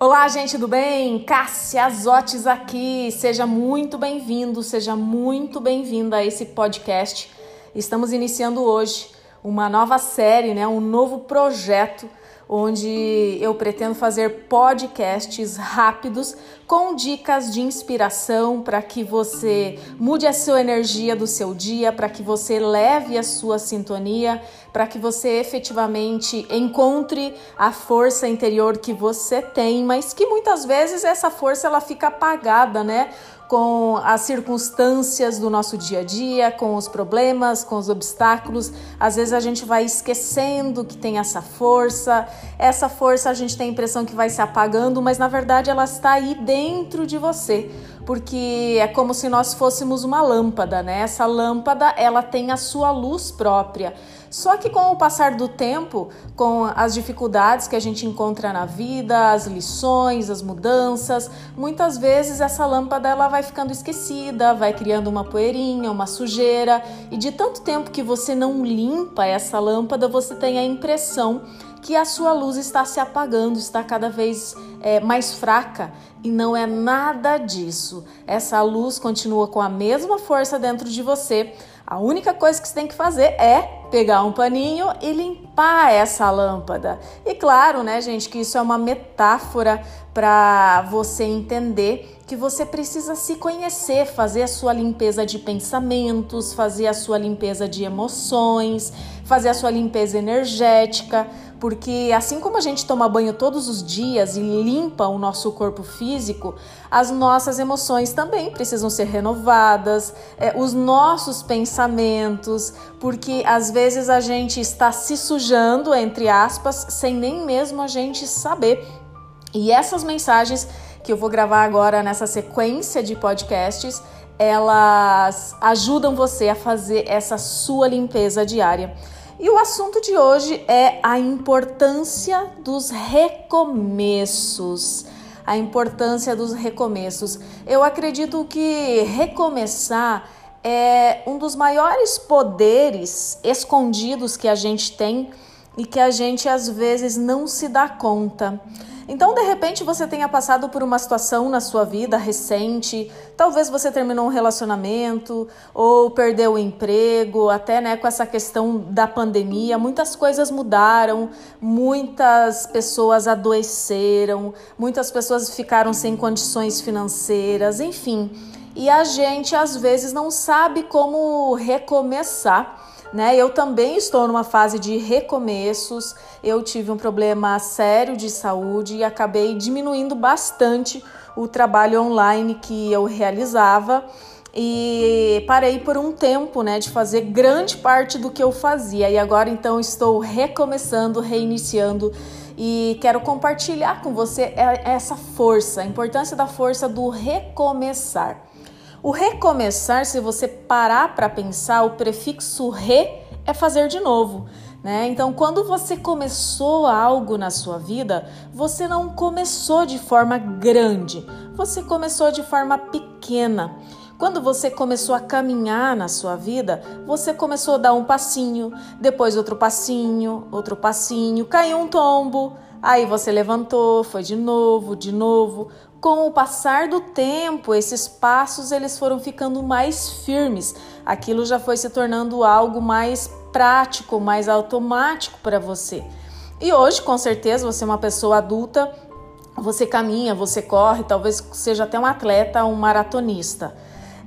Olá, gente do bem? Cássia Azotes aqui. Seja muito bem-vindo, seja muito bem-vinda a esse podcast. Estamos iniciando hoje uma nova série, né? Um novo projeto onde eu pretendo fazer podcasts rápidos com dicas de inspiração para que você mude a sua energia do seu dia, para que você leve a sua sintonia, para que você efetivamente encontre a força interior que você tem, mas que muitas vezes essa força ela fica apagada, né? Com as circunstâncias do nosso dia a dia, com os problemas, com os obstáculos. Às vezes a gente vai esquecendo que tem essa força, essa força a gente tem a impressão que vai se apagando, mas na verdade ela está aí dentro de você, porque é como se nós fôssemos uma lâmpada, né? Essa lâmpada, ela tem a sua luz própria. Só que com o passar do tempo, com as dificuldades que a gente encontra na vida, as lições, as mudanças, muitas vezes essa lâmpada ela vai ficando esquecida, vai criando uma poeirinha, uma sujeira, e de tanto tempo que você não limpa essa lâmpada, você tem a impressão que a sua luz está se apagando, está cada vez é, mais fraca e não é nada disso. Essa luz continua com a mesma força dentro de você. A única coisa que você tem que fazer é pegar um paninho e limpar essa lâmpada. E claro, né, gente, que isso é uma metáfora para você entender que você precisa se conhecer, fazer a sua limpeza de pensamentos, fazer a sua limpeza de emoções, fazer a sua limpeza energética, porque assim como a gente toma banho todos os dias e limpa o nosso corpo físico, as nossas emoções também precisam ser renovadas, é, os nossos pensamentos, porque às vezes a gente está se sujando, entre aspas, sem nem mesmo a gente saber. E essas mensagens que eu vou gravar agora nessa sequência de podcasts, elas ajudam você a fazer essa sua limpeza diária. E o assunto de hoje é a importância dos recomeços. A importância dos recomeços. Eu acredito que recomeçar é um dos maiores poderes escondidos que a gente tem e que a gente às vezes não se dá conta. Então, de repente, você tenha passado por uma situação na sua vida recente, talvez você terminou um relacionamento ou perdeu o emprego, até né, com essa questão da pandemia, muitas coisas mudaram, muitas pessoas adoeceram, muitas pessoas ficaram sem condições financeiras, enfim. E a gente às vezes não sabe como recomeçar né? Eu também estou numa fase de recomeços. Eu tive um problema sério de saúde e acabei diminuindo bastante o trabalho online que eu realizava e parei por um tempo, né, de fazer grande parte do que eu fazia. E agora então estou recomeçando, reiniciando e quero compartilhar com você essa força, a importância da força do recomeçar. O recomeçar, se você parar para pensar, o prefixo re é fazer de novo. Né? Então, quando você começou algo na sua vida, você não começou de forma grande, você começou de forma pequena. Quando você começou a caminhar na sua vida, você começou a dar um passinho, depois outro passinho, outro passinho, caiu um tombo, aí você levantou, foi de novo, de novo. Com o passar do tempo, esses passos eles foram ficando mais firmes. Aquilo já foi se tornando algo mais prático, mais automático para você. E hoje, com certeza, você é uma pessoa adulta, você caminha, você corre, talvez seja até um atleta, um maratonista.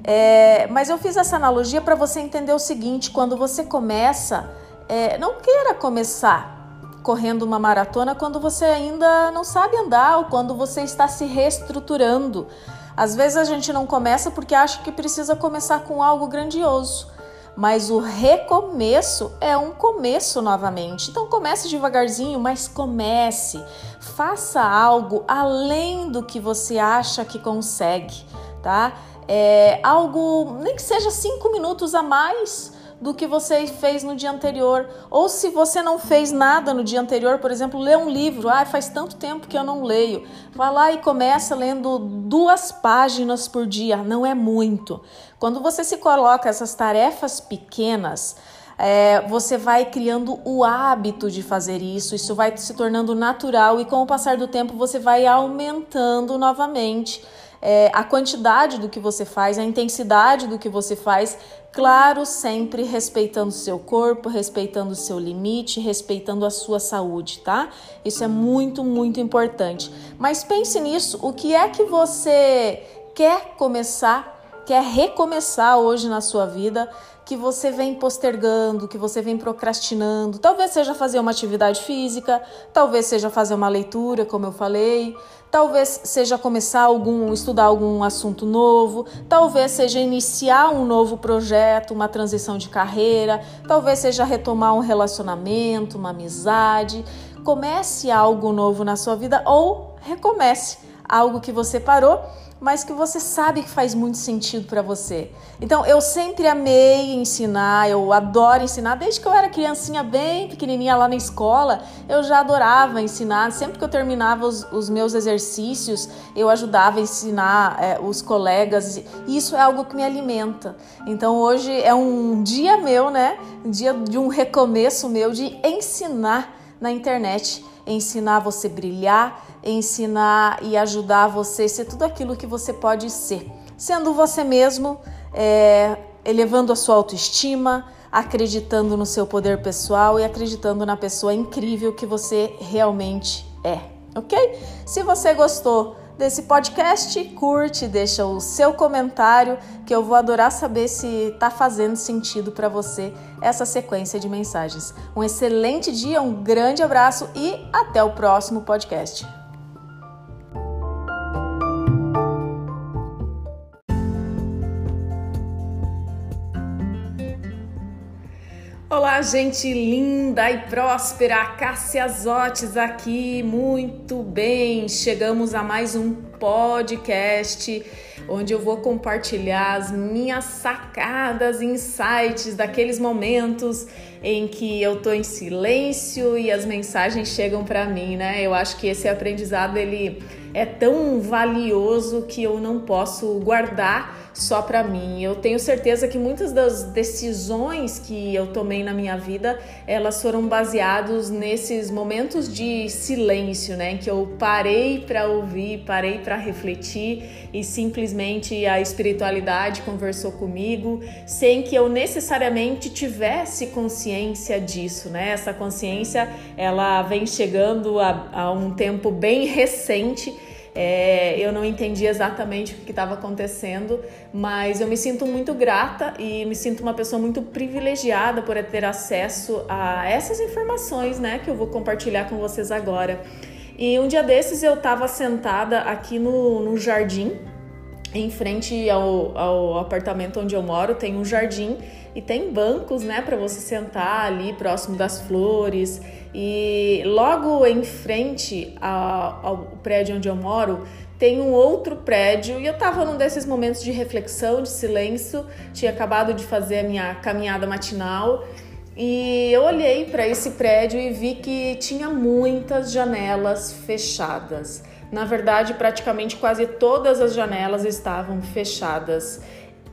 É, mas eu fiz essa analogia para você entender o seguinte: quando você começa, é, não queira começar correndo uma maratona quando você ainda não sabe andar ou quando você está se reestruturando. Às vezes a gente não começa porque acha que precisa começar com algo grandioso. Mas o recomeço é um começo novamente. Então comece devagarzinho, mas comece. Faça algo além do que você acha que consegue, tá? é, algo, nem que seja cinco minutos a mais do que você fez no dia anterior. Ou se você não fez nada no dia anterior, por exemplo, lê um livro. Ah, faz tanto tempo que eu não leio. Vá lá e começa lendo duas páginas por dia. Não é muito. Quando você se coloca essas tarefas pequenas, é, você vai criando o hábito de fazer isso, isso vai se tornando natural e com o passar do tempo você vai aumentando novamente é, a quantidade do que você faz, a intensidade do que você faz, claro, sempre respeitando o seu corpo, respeitando o seu limite, respeitando a sua saúde, tá? Isso é muito, muito importante. Mas pense nisso, o que é que você quer começar, quer recomeçar hoje na sua vida? que você vem postergando, que você vem procrastinando. Talvez seja fazer uma atividade física, talvez seja fazer uma leitura, como eu falei, talvez seja começar algum, estudar algum assunto novo, talvez seja iniciar um novo projeto, uma transição de carreira, talvez seja retomar um relacionamento, uma amizade. Comece algo novo na sua vida ou recomece algo que você parou mas que você sabe que faz muito sentido para você. Então, eu sempre amei ensinar, eu adoro ensinar, desde que eu era criancinha bem pequenininha lá na escola, eu já adorava ensinar. Sempre que eu terminava os, os meus exercícios, eu ajudava a ensinar é, os colegas, e isso é algo que me alimenta. Então, hoje é um dia meu, né? Um dia de um recomeço meu de ensinar na internet ensinar você brilhar, ensinar e ajudar você a ser tudo aquilo que você pode ser. Sendo você mesmo, é, elevando a sua autoestima, acreditando no seu poder pessoal e acreditando na pessoa incrível que você realmente é, ok? Se você gostou, desse podcast, curte, deixa o seu comentário, que eu vou adorar saber se está fazendo sentido para você essa sequência de mensagens. Um excelente dia, um grande abraço e até o próximo podcast. Olá, gente linda e próspera, Cássia Zotes aqui, muito bem. Chegamos a mais um podcast onde eu vou compartilhar as minhas sacadas, insights daqueles momentos em que eu tô em silêncio e as mensagens chegam para mim, né? Eu acho que esse aprendizado ele é tão valioso que eu não posso guardar só para mim. Eu tenho certeza que muitas das decisões que eu tomei na minha vida, elas foram baseadas nesses momentos de silêncio, né, que eu parei para ouvir, parei para refletir e simplesmente a espiritualidade conversou comigo, sem que eu necessariamente tivesse consciência disso, né? Essa consciência, ela vem chegando a, a um tempo bem recente é, eu não entendi exatamente o que estava acontecendo, mas eu me sinto muito grata e me sinto uma pessoa muito privilegiada por ter acesso a essas informações, né, que eu vou compartilhar com vocês agora. E um dia desses eu estava sentada aqui no, no jardim, em frente ao, ao apartamento onde eu moro, tem um jardim e tem bancos, né, para você sentar ali próximo das flores. E logo em frente ao, ao prédio onde eu moro, tem um outro prédio e eu estava num desses momentos de reflexão, de silêncio, tinha acabado de fazer a minha caminhada matinal e eu olhei para esse prédio e vi que tinha muitas janelas fechadas. Na verdade, praticamente quase todas as janelas estavam fechadas.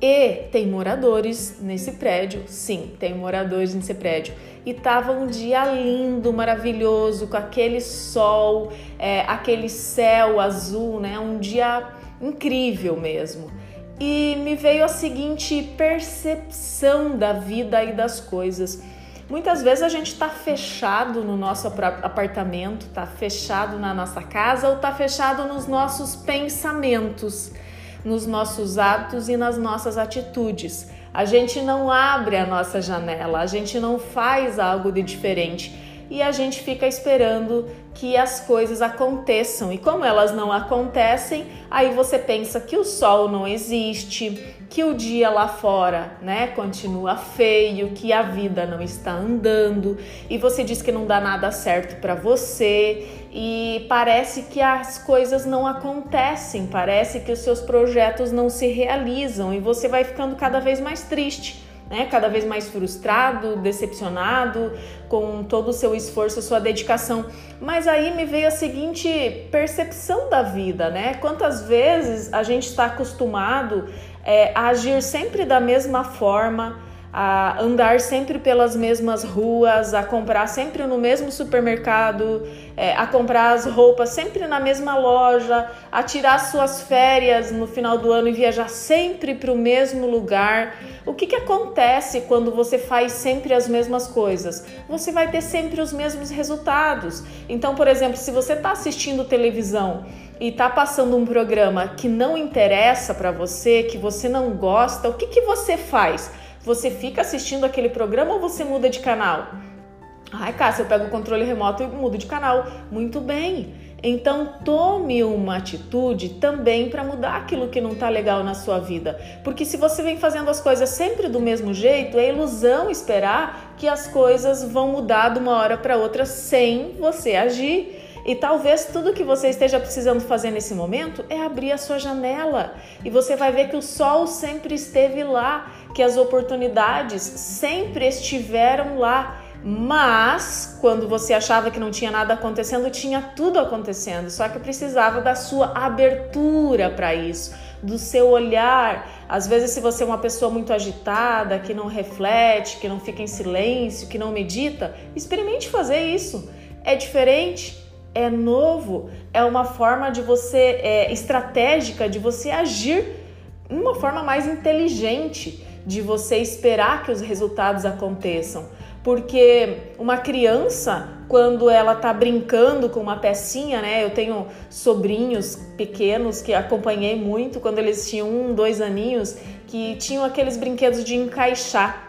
E tem moradores nesse prédio, sim, tem moradores nesse prédio. E tava um dia lindo, maravilhoso, com aquele sol, é, aquele céu azul, né? Um dia incrível mesmo. E me veio a seguinte percepção da vida e das coisas. Muitas vezes a gente está fechado no nosso apartamento, está fechado na nossa casa ou está fechado nos nossos pensamentos nos nossos hábitos e nas nossas atitudes. A gente não abre a nossa janela, a gente não faz algo de diferente e a gente fica esperando que as coisas aconteçam. E como elas não acontecem, aí você pensa que o sol não existe, que o dia lá fora, né, continua feio, que a vida não está andando, e você diz que não dá nada certo para você, e parece que as coisas não acontecem, parece que os seus projetos não se realizam. E você vai ficando cada vez mais triste né? Cada vez mais frustrado, decepcionado com todo o seu esforço, sua dedicação. Mas aí me veio a seguinte percepção da vida, né? Quantas vezes a gente está acostumado é, a agir sempre da mesma forma, a andar sempre pelas mesmas ruas, a comprar sempre no mesmo supermercado, é, a comprar as roupas sempre na mesma loja, a tirar suas férias no final do ano e viajar sempre para o mesmo lugar. O que, que acontece quando você faz sempre as mesmas coisas? Você vai ter sempre os mesmos resultados. Então, por exemplo, se você está assistindo televisão e está passando um programa que não interessa para você, que você não gosta, o que, que você faz? Você fica assistindo aquele programa ou você muda de canal? Ai, Cássia, eu pego o controle remoto e mudo de canal. Muito bem. Então tome uma atitude também para mudar aquilo que não está legal na sua vida. Porque se você vem fazendo as coisas sempre do mesmo jeito, é ilusão esperar que as coisas vão mudar de uma hora para outra sem você agir. E talvez tudo que você esteja precisando fazer nesse momento é abrir a sua janela e você vai ver que o sol sempre esteve lá, que as oportunidades sempre estiveram lá. Mas quando você achava que não tinha nada acontecendo, tinha tudo acontecendo, só que precisava da sua abertura para isso, do seu olhar. Às vezes, se você é uma pessoa muito agitada, que não reflete, que não fica em silêncio, que não medita, experimente fazer isso. É diferente é novo, é uma forma de você, é, estratégica de você agir uma forma mais inteligente, de você esperar que os resultados aconteçam. Porque uma criança, quando ela tá brincando com uma pecinha, né? Eu tenho sobrinhos pequenos que acompanhei muito quando eles tinham um, dois aninhos, que tinham aqueles brinquedos de encaixar.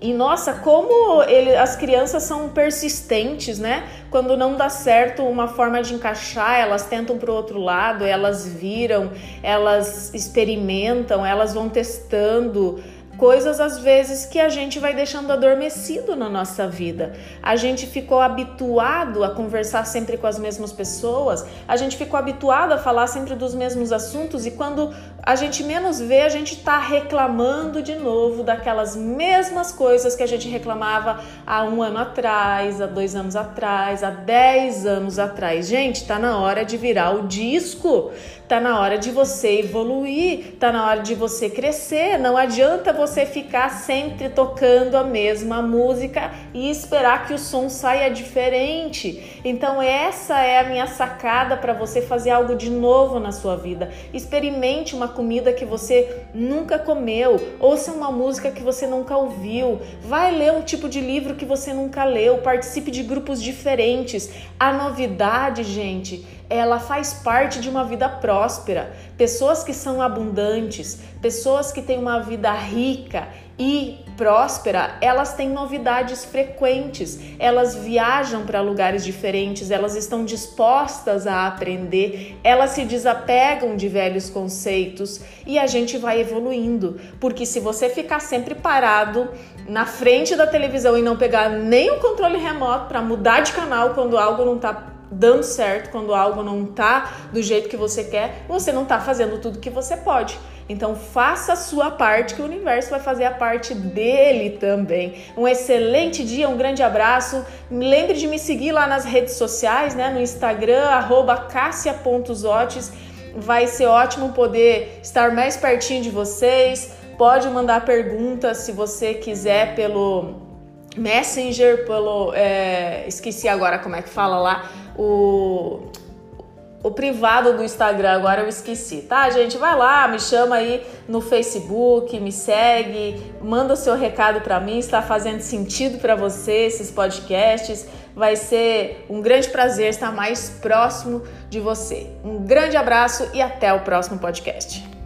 E nossa, como ele, as crianças são persistentes, né? Quando não dá certo uma forma de encaixar, elas tentam para o outro lado, elas viram, elas experimentam, elas vão testando coisas às vezes que a gente vai deixando adormecido na nossa vida. A gente ficou habituado a conversar sempre com as mesmas pessoas, a gente ficou habituado a falar sempre dos mesmos assuntos e quando a gente menos vê, a gente está reclamando de novo daquelas mesmas coisas que a gente reclamava há um ano atrás, há dois anos atrás, há dez anos atrás. Gente, tá na hora de virar o disco, tá na hora de você evoluir, tá na hora de você crescer. Não adianta você ficar sempre tocando a mesma música e esperar que o som saia diferente. Então, essa é a minha sacada para você fazer algo de novo na sua vida. Experimente uma comida que você nunca comeu, ouça uma música que você nunca ouviu, vai ler um tipo de livro que você nunca leu, participe de grupos diferentes. A novidade, gente, ela faz parte de uma vida próspera. Pessoas que são abundantes, pessoas que têm uma vida rica e próspera, elas têm novidades frequentes, elas viajam para lugares diferentes, elas estão dispostas a aprender, elas se desapegam de velhos conceitos e a gente vai evoluindo. Porque se você ficar sempre parado na frente da televisão e não pegar nem o controle remoto para mudar de canal quando algo não está dando certo, quando algo não tá do jeito que você quer, você não tá fazendo tudo que você pode. Então faça a sua parte que o universo vai fazer a parte dele também. Um excelente dia, um grande abraço. Lembre de me seguir lá nas redes sociais, né? No Instagram, cassia.zotes. Vai ser ótimo poder estar mais pertinho de vocês. Pode mandar perguntas se você quiser pelo Messenger, pelo. É, esqueci agora como é que fala lá o, o privado do Instagram, agora eu esqueci, tá, gente? Vai lá, me chama aí no Facebook, me segue, manda o seu recado para mim, está fazendo sentido para você esses podcasts. Vai ser um grande prazer estar mais próximo de você. Um grande abraço e até o próximo podcast.